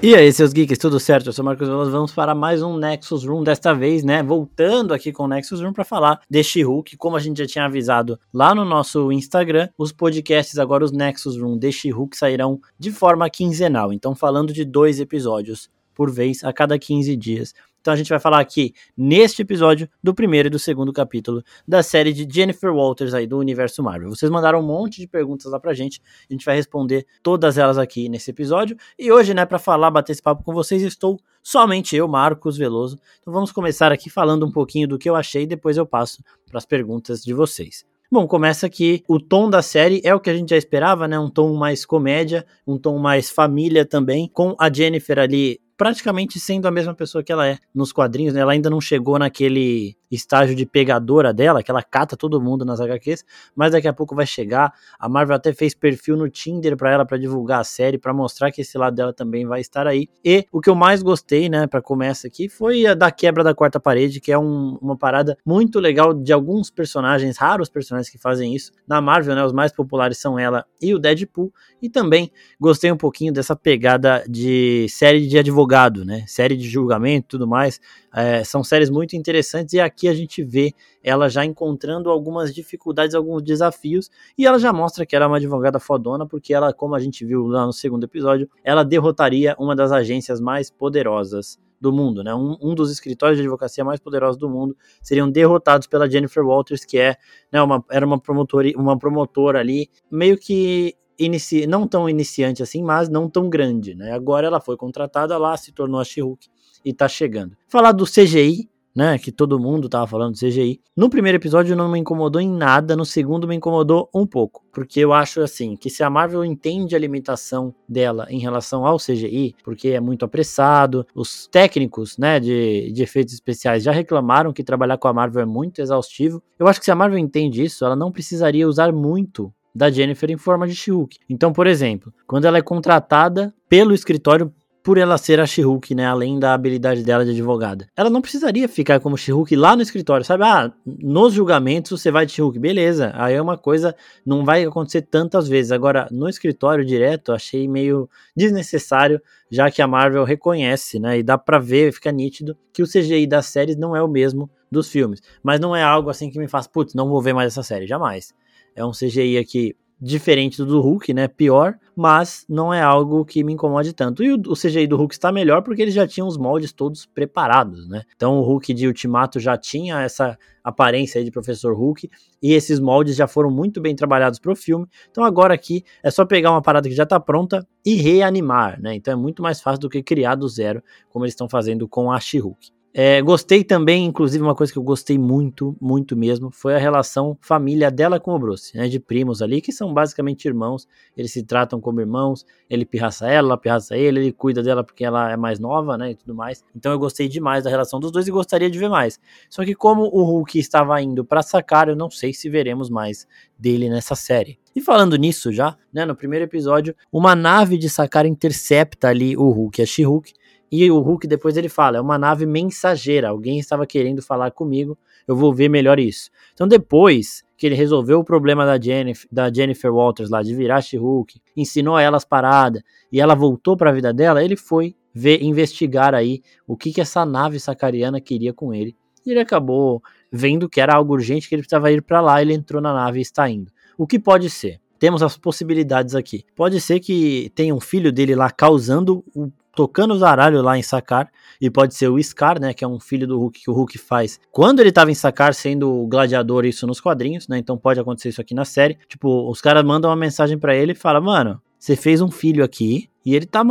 E aí, seus geeks, tudo certo? Eu sou Marcos Veloso, vamos para mais um Nexus Room, desta vez, né, voltando aqui com o Nexus Room para falar de She-Hulk, como a gente já tinha avisado lá no nosso Instagram, os podcasts agora, os Nexus Room de She-Hulk sairão de forma quinzenal, então falando de dois episódios por vez a cada 15 dias. Então a gente vai falar aqui neste episódio do primeiro e do segundo capítulo da série de Jennifer Walters aí do universo Marvel. Vocês mandaram um monte de perguntas lá pra gente, a gente vai responder todas elas aqui nesse episódio. E hoje, né, para falar, bater esse papo com vocês, estou somente eu, Marcos Veloso. Então vamos começar aqui falando um pouquinho do que eu achei, depois eu passo para as perguntas de vocês. Bom, começa aqui. O tom da série é o que a gente já esperava, né? Um tom mais comédia, um tom mais família também, com a Jennifer ali praticamente sendo a mesma pessoa que ela é nos quadrinhos, né? Ela ainda não chegou naquele estágio de pegadora dela, que ela cata todo mundo nas HQs, mas daqui a pouco vai chegar. A Marvel até fez perfil no Tinder para ela para divulgar a série, para mostrar que esse lado dela também vai estar aí. E o que eu mais gostei, né, para começar aqui, foi a da quebra da quarta parede, que é um, uma parada muito legal de alguns personagens, raros personagens que fazem isso. Na Marvel, né, os mais populares são ela e o Deadpool. E também gostei um pouquinho dessa pegada de série de advogado, né, série de julgamento tudo mais. É, são séries muito interessantes e aqui a gente vê ela já encontrando algumas dificuldades, alguns desafios, e ela já mostra que ela é uma advogada fodona, porque ela, como a gente viu lá no segundo episódio, ela derrotaria uma das agências mais poderosas do mundo, né? Um, um, dos escritórios de advocacia mais poderosos do mundo seriam derrotados pela Jennifer Walters, que é, né, uma, era uma promotora, uma promotora ali, meio que inici, não tão iniciante assim, mas não tão grande, né? Agora ela foi contratada lá, se tornou a She-Hulk e tá chegando. Falar do CGI, né, que todo mundo tava falando do CGI. No primeiro episódio não me incomodou em nada, no segundo me incomodou um pouco, porque eu acho assim, que se a Marvel entende a limitação dela em relação ao CGI, porque é muito apressado, os técnicos, né, de, de efeitos especiais já reclamaram que trabalhar com a Marvel é muito exaustivo. Eu acho que se a Marvel entende isso, ela não precisaria usar muito da Jennifer em forma de She-Hulk. Então, por exemplo, quando ela é contratada pelo escritório por ela ser a She-Hulk, né, além da habilidade dela de advogada. Ela não precisaria ficar como She-Hulk lá no escritório, sabe? Ah, nos julgamentos você vai de She-Hulk, beleza. Aí é uma coisa, não vai acontecer tantas vezes. Agora, no escritório direto, achei meio desnecessário, já que a Marvel reconhece, né, e dá pra ver, fica nítido, que o CGI das séries não é o mesmo dos filmes. Mas não é algo assim que me faz, putz, não vou ver mais essa série, jamais. É um CGI aqui diferente do Hulk, né? Pior, mas não é algo que me incomode tanto. E o, o CGI do Hulk está melhor porque eles já tinham os moldes todos preparados, né? Então o Hulk de Ultimato já tinha essa aparência aí de Professor Hulk e esses moldes já foram muito bem trabalhados para o filme. Então agora aqui é só pegar uma parada que já está pronta e reanimar, né? Então é muito mais fácil do que criar do zero, como eles estão fazendo com a She-Hulk. É, gostei também, inclusive, uma coisa que eu gostei muito, muito mesmo, foi a relação família dela com o Bruce, né, de primos ali, que são basicamente irmãos, eles se tratam como irmãos, ele pirraça ela, ela pirraça ele, ele cuida dela porque ela é mais nova, né, e tudo mais. Então eu gostei demais da relação dos dois e gostaria de ver mais. Só que como o Hulk estava indo para sacar, eu não sei se veremos mais dele nessa série. E falando nisso já, né, no primeiro episódio, uma nave de sacar intercepta ali o Hulk, a She-Hulk, e o Hulk depois ele fala, é uma nave mensageira, alguém estava querendo falar comigo, eu vou ver melhor isso. Então depois que ele resolveu o problema da Jennifer, da Jennifer Walters lá de virar Hulk, ensinou a ela as paradas e ela voltou para a vida dela, ele foi ver investigar aí o que que essa nave sacariana queria com ele. E ele acabou vendo que era algo urgente que ele precisava ir para lá, ele entrou na nave e está indo. O que pode ser? Temos as possibilidades aqui. Pode ser que tenha um filho dele lá causando o tocando o zaralho lá em Sakar, e pode ser o Scar, né, que é um filho do Hulk que o Hulk faz quando ele tava em Sakar sendo o gladiador, isso nos quadrinhos, né, então pode acontecer isso aqui na série, tipo, os caras mandam uma mensagem para ele e fala, mano, você fez um filho aqui, e ele tá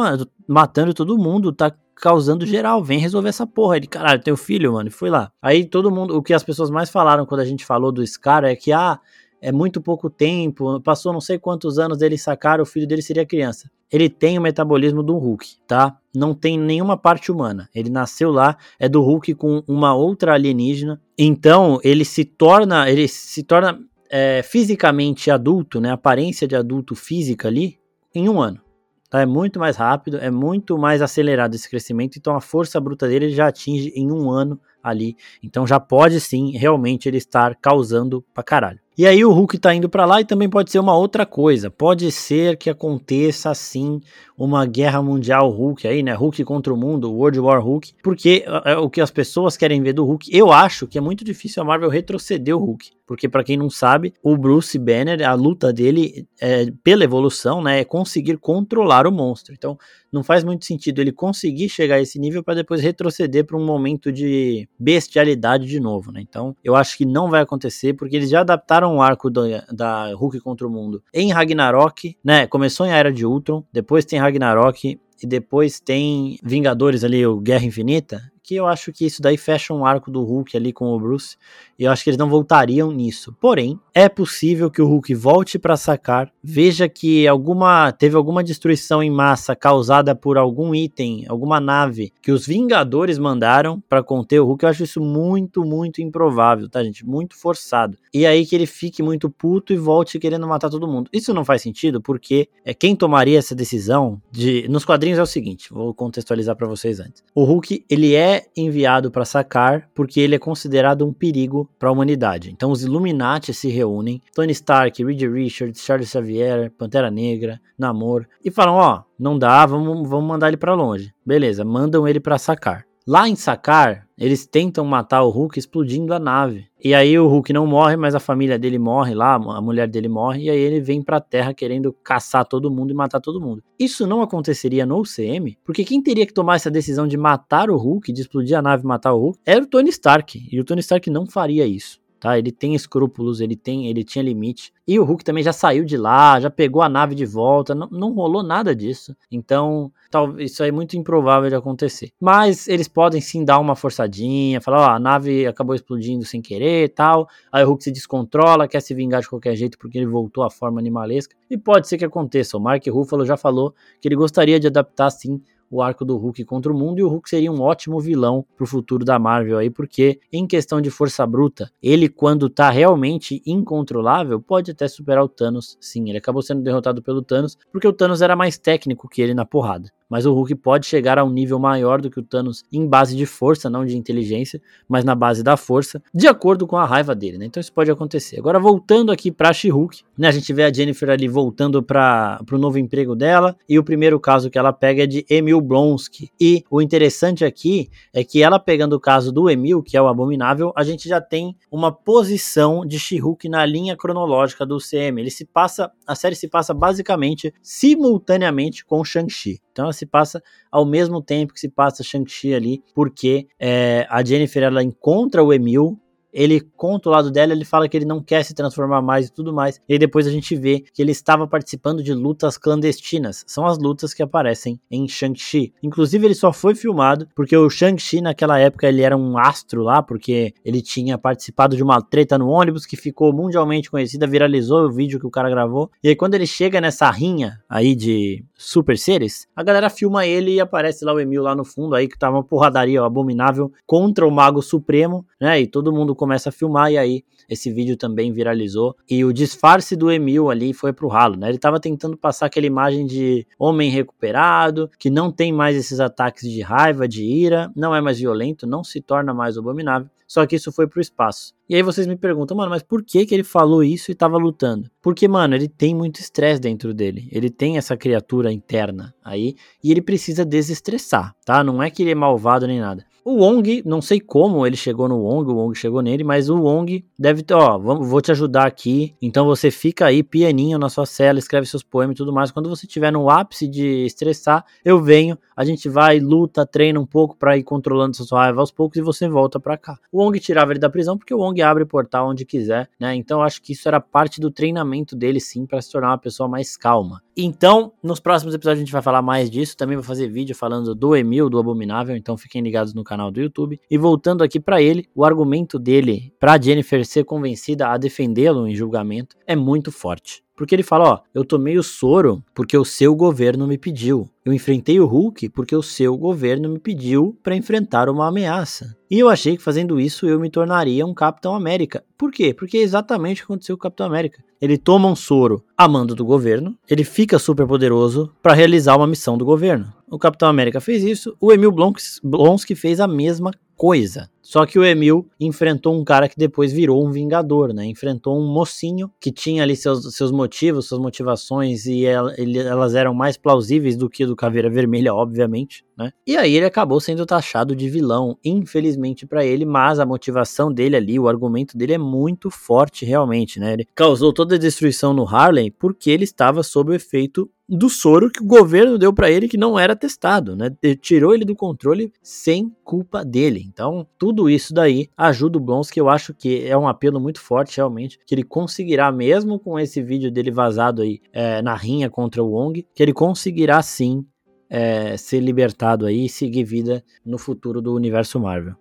matando todo mundo, tá causando geral, vem resolver essa porra. Ele, caralho, teu filho, mano, e fui lá. Aí todo mundo, o que as pessoas mais falaram quando a gente falou do Scar é que, ah, é muito pouco tempo, passou não sei quantos anos dele sacar, o filho dele seria criança. Ele tem o metabolismo do Hulk, tá? Não tem nenhuma parte humana. Ele nasceu lá, é do Hulk com uma outra alienígena. Então ele se torna, ele se torna é, fisicamente adulto, né? Aparência de adulto física ali em um ano. Tá? É muito mais rápido, é muito mais acelerado esse crescimento. Então a força bruta dele já atinge em um ano ali. Então já pode sim, realmente, ele estar causando pra caralho. E aí o Hulk tá indo para lá e também pode ser uma outra coisa. Pode ser que aconteça assim uma guerra mundial Hulk aí, né? Hulk contra o mundo, World War Hulk, porque é, é o que as pessoas querem ver do Hulk. Eu acho que é muito difícil a Marvel retroceder o Hulk, porque para quem não sabe, o Bruce Banner, a luta dele é, pela evolução, né, é conseguir controlar o monstro. Então, não faz muito sentido ele conseguir chegar a esse nível para depois retroceder para um momento de bestialidade de novo, né? Então, eu acho que não vai acontecer porque eles já adaptaram o arco do, da Hulk contra o mundo em Ragnarok, né? Começou em Era de Ultron, depois tem Ragnarok e depois tem Vingadores ali, o Guerra Infinita, que eu acho que isso daí fecha um arco do Hulk ali com o Bruce, e eu acho que eles não voltariam nisso. Porém, é possível que o Hulk volte para sacar, veja que alguma teve alguma destruição em massa causada por algum item, alguma nave que os Vingadores mandaram para conter o Hulk. Eu acho isso muito, muito improvável, tá, gente? Muito forçado. E aí que ele fique muito puto e volte querendo matar todo mundo. Isso não faz sentido porque é quem tomaria essa decisão de nos quadrinhos é o seguinte, vou contextualizar para vocês antes. O Hulk, ele é enviado para sacar porque ele é considerado um perigo para a humanidade. Então os Illuminati se reúnem, Tony Stark, Reed Richards, Charles Xavier, Pantera Negra, Namor e falam: "Ó, oh, não dá, vamos, vamos mandar ele para longe". Beleza, mandam ele para sacar. Lá em Sakar, eles tentam matar o Hulk explodindo a nave. E aí o Hulk não morre, mas a família dele morre lá, a mulher dele morre, e aí ele vem pra Terra querendo caçar todo mundo e matar todo mundo. Isso não aconteceria no UCM, porque quem teria que tomar essa decisão de matar o Hulk, de explodir a nave e matar o Hulk, era o Tony Stark. E o Tony Stark não faria isso tá? Ele tem escrúpulos, ele tem, ele tinha limite. E o Hulk também já saiu de lá, já pegou a nave de volta, não, não rolou nada disso. Então, tal, isso é muito improvável de acontecer. Mas eles podem sim dar uma forçadinha, falar, ó, a nave acabou explodindo sem querer tal. Aí o Hulk se descontrola, quer se vingar de qualquer jeito porque ele voltou à forma animalesca. E pode ser que aconteça. O Mark Ruffalo já falou que ele gostaria de adaptar sim o arco do Hulk contra o mundo e o Hulk seria um ótimo vilão pro futuro da Marvel aí, porque em questão de força bruta, ele quando tá realmente incontrolável, pode até superar o Thanos. Sim, ele acabou sendo derrotado pelo Thanos, porque o Thanos era mais técnico que ele na porrada mas o Hulk pode chegar a um nível maior do que o Thanos em base de força, não de inteligência, mas na base da força, de acordo com a raiva dele, né? Então isso pode acontecer. Agora voltando aqui para She-Hulk, né? A gente vê a Jennifer ali voltando para o novo emprego dela e o primeiro caso que ela pega é de Emil Blonsky. E o interessante aqui é que ela pegando o caso do Emil, que é o abominável, a gente já tem uma posição de She-Hulk na linha cronológica do CM. Ele se passa, a série se passa basicamente simultaneamente com Shang-Chi. Então ela se passa ao mesmo tempo que se passa Shang-Chi ali, porque é, a Jennifer ela encontra o Emil ele conta o lado dela, ele fala que ele não quer se transformar mais e tudo mais. E depois a gente vê que ele estava participando de lutas clandestinas. São as lutas que aparecem em Shang-Chi. Inclusive, ele só foi filmado porque o Shang-Chi, naquela época, ele era um astro lá, porque ele tinha participado de uma treta no ônibus que ficou mundialmente conhecida, viralizou o vídeo que o cara gravou. E aí, quando ele chega nessa rinha aí de super seres, a galera filma ele e aparece lá o Emil lá no fundo, aí que tava uma porradaria abominável contra o Mago Supremo, né? E todo mundo começa a filmar e aí esse vídeo também viralizou. E o disfarce do Emil ali foi pro ralo, né? Ele tava tentando passar aquela imagem de homem recuperado, que não tem mais esses ataques de raiva, de ira, não é mais violento, não se torna mais abominável. Só que isso foi pro espaço. E aí vocês me perguntam, mano, mas por que que ele falou isso e tava lutando? Porque, mano, ele tem muito estresse dentro dele. Ele tem essa criatura interna aí e ele precisa desestressar, tá? Não é que ele é malvado nem nada. O Wong, não sei como ele chegou no Wong, o Wong chegou nele, mas o Wong deve ter, ó, vou te ajudar aqui. Então você fica aí pianinho na sua cela, escreve seus poemas e tudo mais. Quando você estiver no ápice de estressar, eu venho, a gente vai, luta, treina um pouco para ir controlando sua raiva aos poucos e você volta para cá. O Wong tirava ele da prisão porque o Wong abre portal onde quiser, né? Então acho que isso era parte do treinamento dele sim para se tornar uma pessoa mais calma. Então, nos próximos episódios a gente vai falar mais disso, também vou fazer vídeo falando do Emil, do Abominável, então fiquem ligados no canal canal do YouTube. E voltando aqui para ele, o argumento dele para Jennifer ser convencida a defendê-lo em julgamento é muito forte. Porque ele fala, ó, eu tomei o soro porque o seu governo me pediu. Eu enfrentei o Hulk porque o seu governo me pediu para enfrentar uma ameaça. E eu achei que fazendo isso eu me tornaria um Capitão América. Por quê? Porque é exatamente o que aconteceu com o Capitão América. Ele toma um soro a mando do governo, ele fica super poderoso para realizar uma missão do governo. O Capitão América fez isso, o Emil Blonsky fez a mesma coisa. Só que o Emil enfrentou um cara que depois virou um vingador, né? Enfrentou um mocinho que tinha ali seus, seus motivos, suas motivações e ela, ele, elas eram mais plausíveis do que do Caveira Vermelha, obviamente, né? E aí ele acabou sendo taxado de vilão, infelizmente para ele, mas a motivação dele ali, o argumento dele é muito forte realmente, né? Ele causou toda a destruição no Harlem porque ele estava sob o efeito do soro que o governo deu para ele que não era testado, né? Tirou ele do controle sem culpa dele. Então, tudo isso daí ajuda o Blonsky, eu acho que é um apelo muito forte realmente, que ele conseguirá mesmo com esse vídeo dele vazado aí é, na rinha contra o Wong, que ele conseguirá sim é, ser libertado aí e seguir vida no futuro do universo Marvel.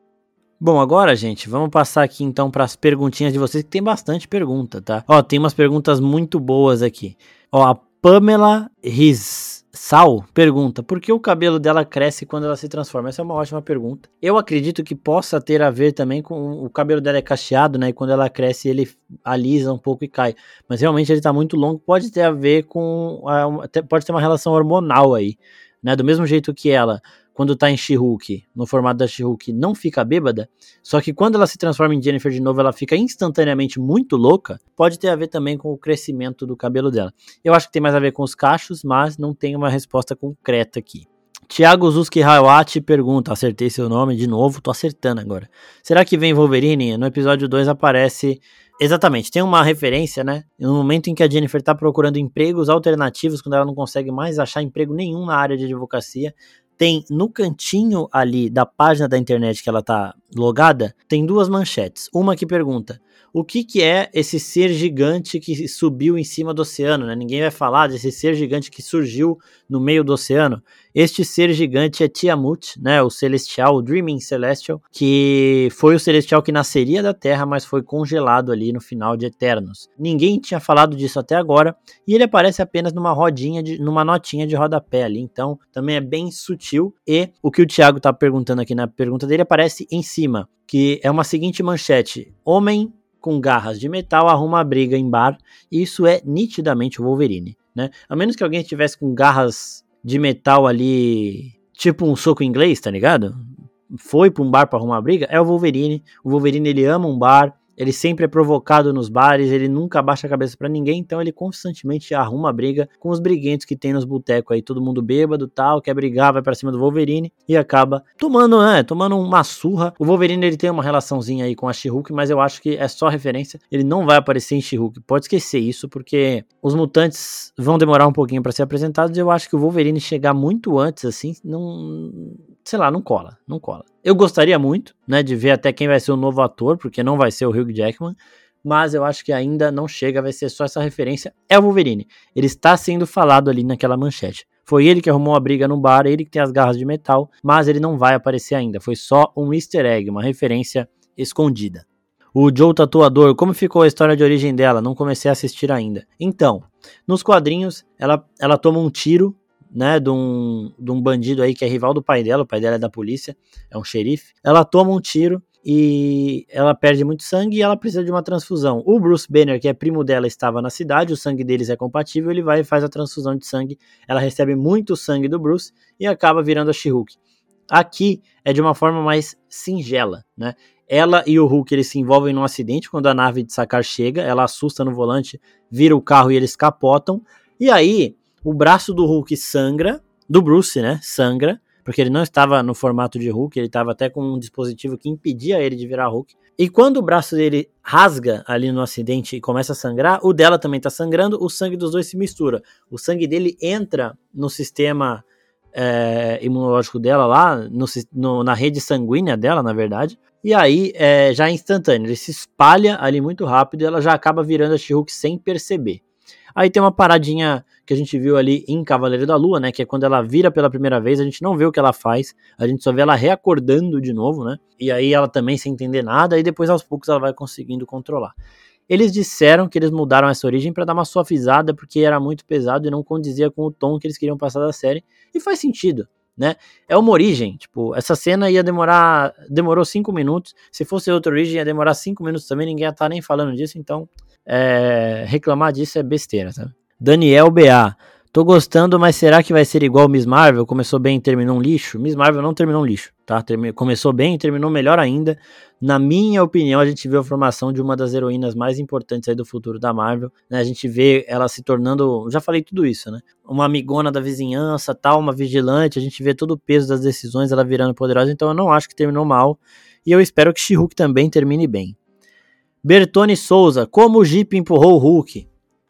Bom, agora, gente, vamos passar aqui então para as perguntinhas de vocês, que tem bastante pergunta, tá? Ó, tem umas perguntas muito boas aqui. Ó, a Pamela Rizal pergunta: por que o cabelo dela cresce quando ela se transforma? Essa é uma ótima pergunta. Eu acredito que possa ter a ver também com o cabelo dela é cacheado, né? E quando ela cresce, ele alisa um pouco e cai. Mas realmente ele tá muito longo, pode ter a ver com. Pode ter uma relação hormonal aí, né? Do mesmo jeito que ela quando tá em She-Hulk, no formato da She-Hulk, não fica bêbada, só que quando ela se transforma em Jennifer de novo, ela fica instantaneamente muito louca, pode ter a ver também com o crescimento do cabelo dela. Eu acho que tem mais a ver com os cachos, mas não tem uma resposta concreta aqui. Tiago Zuski Hayawati pergunta, acertei seu nome de novo, tô acertando agora. Será que vem Wolverine? No episódio 2 aparece Exatamente, tem uma referência, né? No momento em que a Jennifer tá procurando empregos alternativos, quando ela não consegue mais achar emprego nenhum na área de advocacia, tem no cantinho ali da página da internet que ela tá logada, tem duas manchetes. Uma que pergunta: o que, que é esse ser gigante que subiu em cima do oceano, né? Ninguém vai falar desse ser gigante que surgiu no meio do oceano. Este ser gigante é Tiamut, né? O celestial, o Dreaming Celestial, que foi o celestial que nasceria da Terra, mas foi congelado ali no final de Eternos. Ninguém tinha falado disso até agora, e ele aparece apenas numa rodinha, de, numa notinha de rodapé ali, então também é bem sutil. E o que o Thiago tá perguntando aqui na pergunta dele aparece em cima, que é uma seguinte manchete: Homem com garras de metal arruma briga em bar, e isso é nitidamente o Wolverine, né? A menos que alguém estivesse com garras de metal ali, tipo um soco inglês, tá ligado? Foi pra um bar pra arrumar briga, é o Wolverine. O Wolverine ele ama um bar, ele sempre é provocado nos bares, ele nunca abaixa a cabeça para ninguém, então ele constantemente arruma briga com os briguentos que tem nos botecos aí, todo mundo bêbado, tal, quer brigar, vai para cima do Wolverine e acaba tomando, né, tomando uma surra. O Wolverine ele tem uma relaçãozinha aí com a She-Hulk, mas eu acho que é só referência, ele não vai aparecer em She-Hulk. Pode esquecer isso porque os mutantes vão demorar um pouquinho para ser apresentados, e eu acho que o Wolverine chegar muito antes assim, não sei lá, não cola, não cola. Eu gostaria muito, né, de ver até quem vai ser o novo ator, porque não vai ser o Hugh Jackman, mas eu acho que ainda não chega, vai ser só essa referência. É o Wolverine. Ele está sendo falado ali naquela manchete. Foi ele que arrumou a briga no bar, ele que tem as garras de metal, mas ele não vai aparecer ainda. Foi só um easter egg, uma referência escondida. O Joe Tatuador, como ficou a história de origem dela? Não comecei a assistir ainda. Então, nos quadrinhos, ela, ela toma um tiro né, de um, de um bandido aí que é rival do pai dela, o pai dela é da polícia, é um xerife. Ela toma um tiro e ela perde muito sangue e ela precisa de uma transfusão. O Bruce Banner, que é primo dela, estava na cidade, o sangue deles é compatível, ele vai e faz a transfusão de sangue. Ela recebe muito sangue do Bruce e acaba virando a She-Hulk. Aqui é de uma forma mais singela, né? Ela e o Hulk eles se envolvem num acidente quando a nave de Sakar chega, ela assusta no volante, vira o carro e eles capotam. E aí o braço do Hulk sangra, do Bruce, né? Sangra, porque ele não estava no formato de Hulk, ele estava até com um dispositivo que impedia ele de virar Hulk. E quando o braço dele rasga ali no acidente e começa a sangrar, o dela também está sangrando, o sangue dos dois se mistura. O sangue dele entra no sistema é, imunológico dela lá, no, no, na rede sanguínea dela, na verdade. E aí é, já é instantâneo, ele se espalha ali muito rápido e ela já acaba virando a she sem perceber. Aí tem uma paradinha que a gente viu ali em Cavaleiro da Lua, né? Que é quando ela vira pela primeira vez, a gente não vê o que ela faz, a gente só vê ela reacordando de novo, né? E aí ela também sem entender nada, e depois aos poucos ela vai conseguindo controlar. Eles disseram que eles mudaram essa origem para dar uma suavizada, porque era muito pesado e não condizia com o tom que eles queriam passar da série, e faz sentido. Né? É uma origem, tipo, essa cena ia demorar, demorou cinco minutos, se fosse outra origem ia demorar cinco minutos também, ninguém ia estar tá nem falando disso, então é, reclamar disso é besteira, sabe? Daniel BA. Tô gostando, mas será que vai ser igual Miss Marvel? Começou bem e terminou um lixo? Miss Marvel não terminou um lixo, tá? Começou bem e terminou melhor ainda. Na minha opinião, a gente vê a formação de uma das heroínas mais importantes aí do futuro da Marvel. Né? A gente vê ela se tornando. Já falei tudo isso, né? Uma amigona da vizinhança, tal, uma vigilante. A gente vê todo o peso das decisões, ela virando poderosa. Então eu não acho que terminou mal. E eu espero que She-Hulk também termine bem. Bertone Souza, como o Jeep empurrou o Hulk?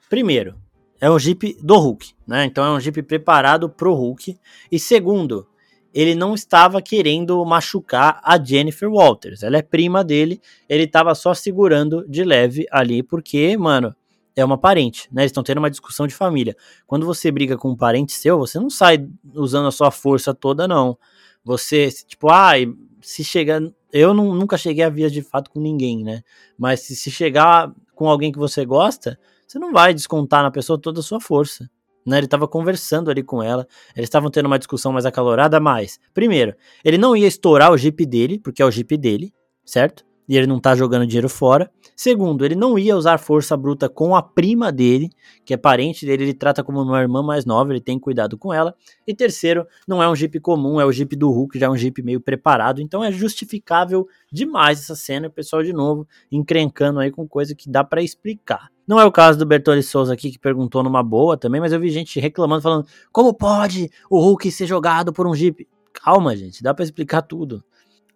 Primeiro, é um Jeep do Hulk, né? Então é um Jeep preparado pro Hulk. E segundo, ele não estava querendo machucar a Jennifer Walters. Ela é prima dele, ele estava só segurando de leve ali, porque, mano, é uma parente, né? Eles estão tendo uma discussão de família. Quando você briga com um parente seu, você não sai usando a sua força toda, não. Você, tipo, ai, ah, se chegar. Eu não, nunca cheguei a vias de fato com ninguém, né? Mas se, se chegar com alguém que você gosta, você não vai descontar na pessoa toda a sua força. Né, ele estava conversando ali com ela, eles estavam tendo uma discussão mais acalorada, mas, primeiro, ele não ia estourar o Jeep dele, porque é o Jeep dele, certo? e ele não tá jogando dinheiro fora. Segundo, ele não ia usar força bruta com a prima dele, que é parente dele, ele trata como uma irmã mais nova, ele tem cuidado com ela. E terceiro, não é um Jeep comum, é o Jeep do Hulk, já é um Jeep meio preparado, então é justificável demais essa cena, o pessoal de novo encrencando aí com coisa que dá para explicar. Não é o caso do Bertoli Souza aqui, que perguntou numa boa também, mas eu vi gente reclamando, falando, como pode o Hulk ser jogado por um Jeep? Calma, gente, dá para explicar tudo.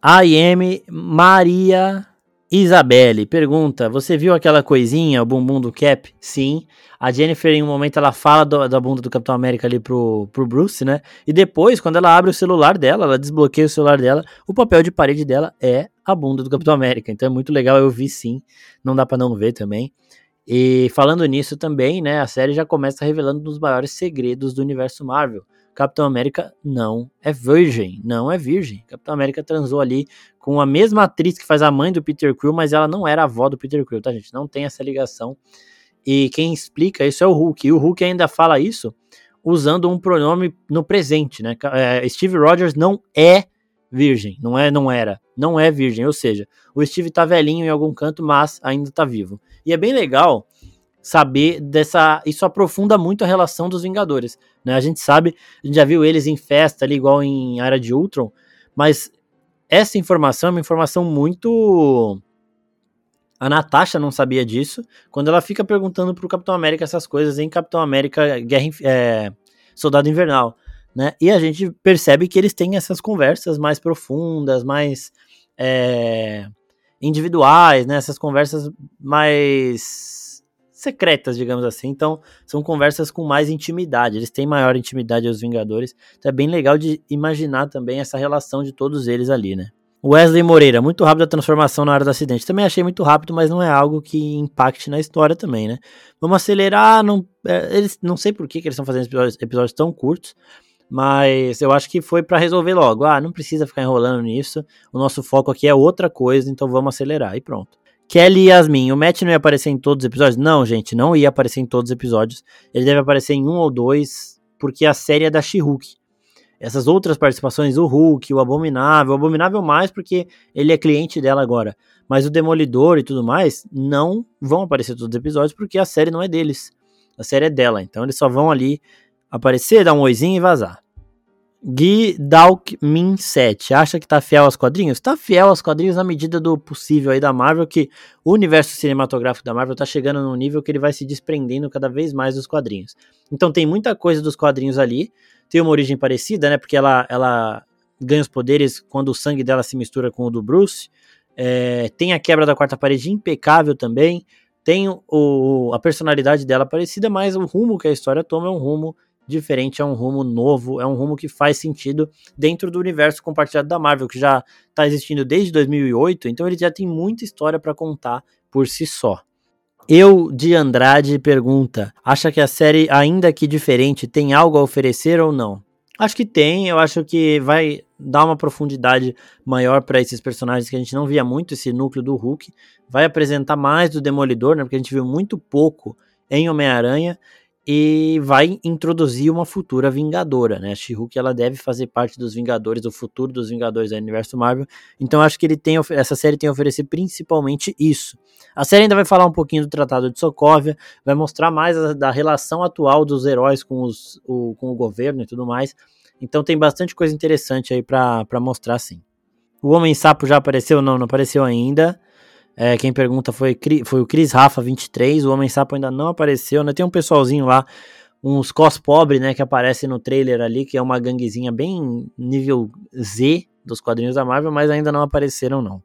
AM Maria Isabelle pergunta: Você viu aquela coisinha, o bumbum do Cap? Sim. A Jennifer, em um momento, ela fala do, da bunda do Capitão América ali pro, pro Bruce, né? E depois, quando ela abre o celular dela, ela desbloqueia o celular dela, o papel de parede dela é a bunda do Capitão América. Então é muito legal, eu vi sim. Não dá para não ver também. E falando nisso também, né? A série já começa revelando um dos maiores segredos do universo Marvel Capitão América não é virgem, não é virgem. Capitão América transou ali com a mesma atriz que faz a mãe do Peter Quill, mas ela não era avó do Peter Quill, tá, gente? Não tem essa ligação. E quem explica isso é o Hulk. E o Hulk ainda fala isso usando um pronome no presente, né? É, Steve Rogers não é virgem, não é, não era, não é virgem, ou seja, o Steve tá velhinho em algum canto, mas ainda tá vivo. E é bem legal saber dessa. Isso aprofunda muito a relação dos Vingadores. Né? A gente sabe, a gente já viu eles em festa ali, igual em Era de Ultron, mas essa informação é uma informação muito. A Natasha não sabia disso. Quando ela fica perguntando pro Capitão América essas coisas em Capitão América Guerra, é, Soldado Invernal. Né? E a gente percebe que eles têm essas conversas mais profundas, mais é, individuais, né? essas conversas mais secretas, digamos assim. Então, são conversas com mais intimidade. Eles têm maior intimidade aos Vingadores. Então, é bem legal de imaginar também essa relação de todos eles ali, né? Wesley Moreira, muito rápido a transformação na hora do acidente. Também achei muito rápido, mas não é algo que impacte na história também, né? Vamos acelerar, não, é, eles, não sei por que, que eles estão fazendo episódios, episódios tão curtos, mas eu acho que foi para resolver logo. Ah, não precisa ficar enrolando nisso. O nosso foco aqui é outra coisa, então vamos acelerar e pronto. Kelly e Yasmin, o Matt não ia aparecer em todos os episódios? Não, gente, não ia aparecer em todos os episódios. Ele deve aparecer em um ou dois, porque a série é da She-Hulk. Essas outras participações, o Hulk, o Abominável, o Abominável mais porque ele é cliente dela agora. Mas o Demolidor e tudo mais não vão aparecer em todos os episódios porque a série não é deles. A série é dela, então eles só vão ali aparecer, dar um oizinho e vazar. Gui Dalk Min 7 acha que tá fiel aos quadrinhos? Tá fiel aos quadrinhos na medida do possível aí da Marvel, que o universo cinematográfico da Marvel tá chegando num nível que ele vai se desprendendo cada vez mais dos quadrinhos. Então tem muita coisa dos quadrinhos ali, tem uma origem parecida, né? Porque ela, ela ganha os poderes quando o sangue dela se mistura com o do Bruce. É, tem a quebra da quarta parede impecável também. Tem o, a personalidade dela parecida, mas o rumo que a história toma é um rumo diferente, é um rumo novo, é um rumo que faz sentido dentro do universo compartilhado da Marvel, que já está existindo desde 2008, então ele já tem muita história para contar por si só. Eu de Andrade pergunta: acha que a série, ainda que diferente, tem algo a oferecer ou não? Acho que tem, eu acho que vai dar uma profundidade maior para esses personagens que a gente não via muito, esse núcleo do Hulk. Vai apresentar mais do Demolidor, né? Porque a gente viu muito pouco em Homem-Aranha. E vai introduzir uma futura Vingadora, né? A She-Hulk ela deve fazer parte dos Vingadores, do futuro dos Vingadores do universo Marvel. Então acho que ele tem essa série tem a oferecer principalmente isso. A série ainda vai falar um pouquinho do Tratado de Sokovia, vai mostrar mais a, da relação atual dos heróis com, os, o, com o governo e tudo mais. Então tem bastante coisa interessante aí para mostrar sim. O Homem Sapo já apareceu? Não, não apareceu ainda. É, quem pergunta foi, foi o Cris Rafa 23. O Homem Sapo ainda não apareceu, né? Tem um pessoalzinho lá, uns cos pobre, né? Que aparece no trailer ali, que é uma ganguezinha bem nível Z dos quadrinhos da Marvel, mas ainda não apareceram, não.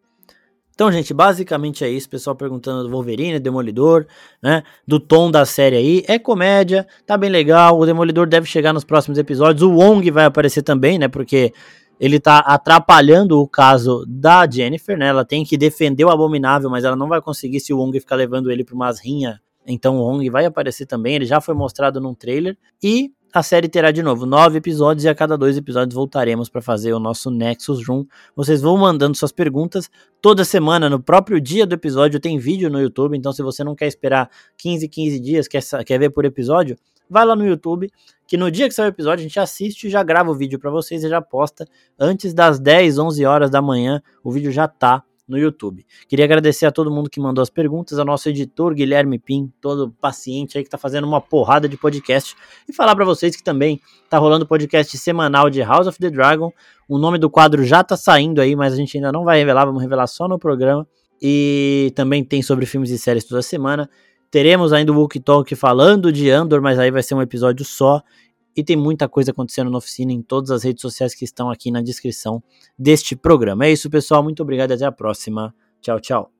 Então, gente, basicamente é isso. Pessoal perguntando do Wolverine, Demolidor, né? Do tom da série aí. É comédia, tá bem legal. O Demolidor deve chegar nos próximos episódios. O Wong vai aparecer também, né? Porque ele tá atrapalhando o caso da Jennifer, né? Ela tem que defender o Abominável, mas ela não vai conseguir se o Wong ficar levando ele pra umas rinhas. Então o Wong vai aparecer também, ele já foi mostrado num trailer. E a série terá de novo nove episódios e a cada dois episódios voltaremos para fazer o nosso Nexus Room. Vocês vão mandando suas perguntas toda semana, no próprio dia do episódio tem vídeo no YouTube, então se você não quer esperar 15, 15 dias, quer, quer ver por episódio, vai lá no YouTube, que no dia que sair o episódio a gente assiste e já grava o vídeo para vocês e já posta antes das 10, 11 horas da manhã, o vídeo já tá no YouTube. Queria agradecer a todo mundo que mandou as perguntas, ao nosso editor Guilherme Pim, todo paciente aí que tá fazendo uma porrada de podcast, e falar para vocês que também tá rolando podcast semanal de House of the Dragon. O nome do quadro já tá saindo aí, mas a gente ainda não vai revelar, vamos revelar só no programa. E também tem sobre filmes e séries toda semana. Teremos ainda o Wookie Talk falando de Andor, mas aí vai ser um episódio só. E tem muita coisa acontecendo na oficina em todas as redes sociais que estão aqui na descrição deste programa. É isso, pessoal. Muito obrigado e até a próxima. Tchau, tchau.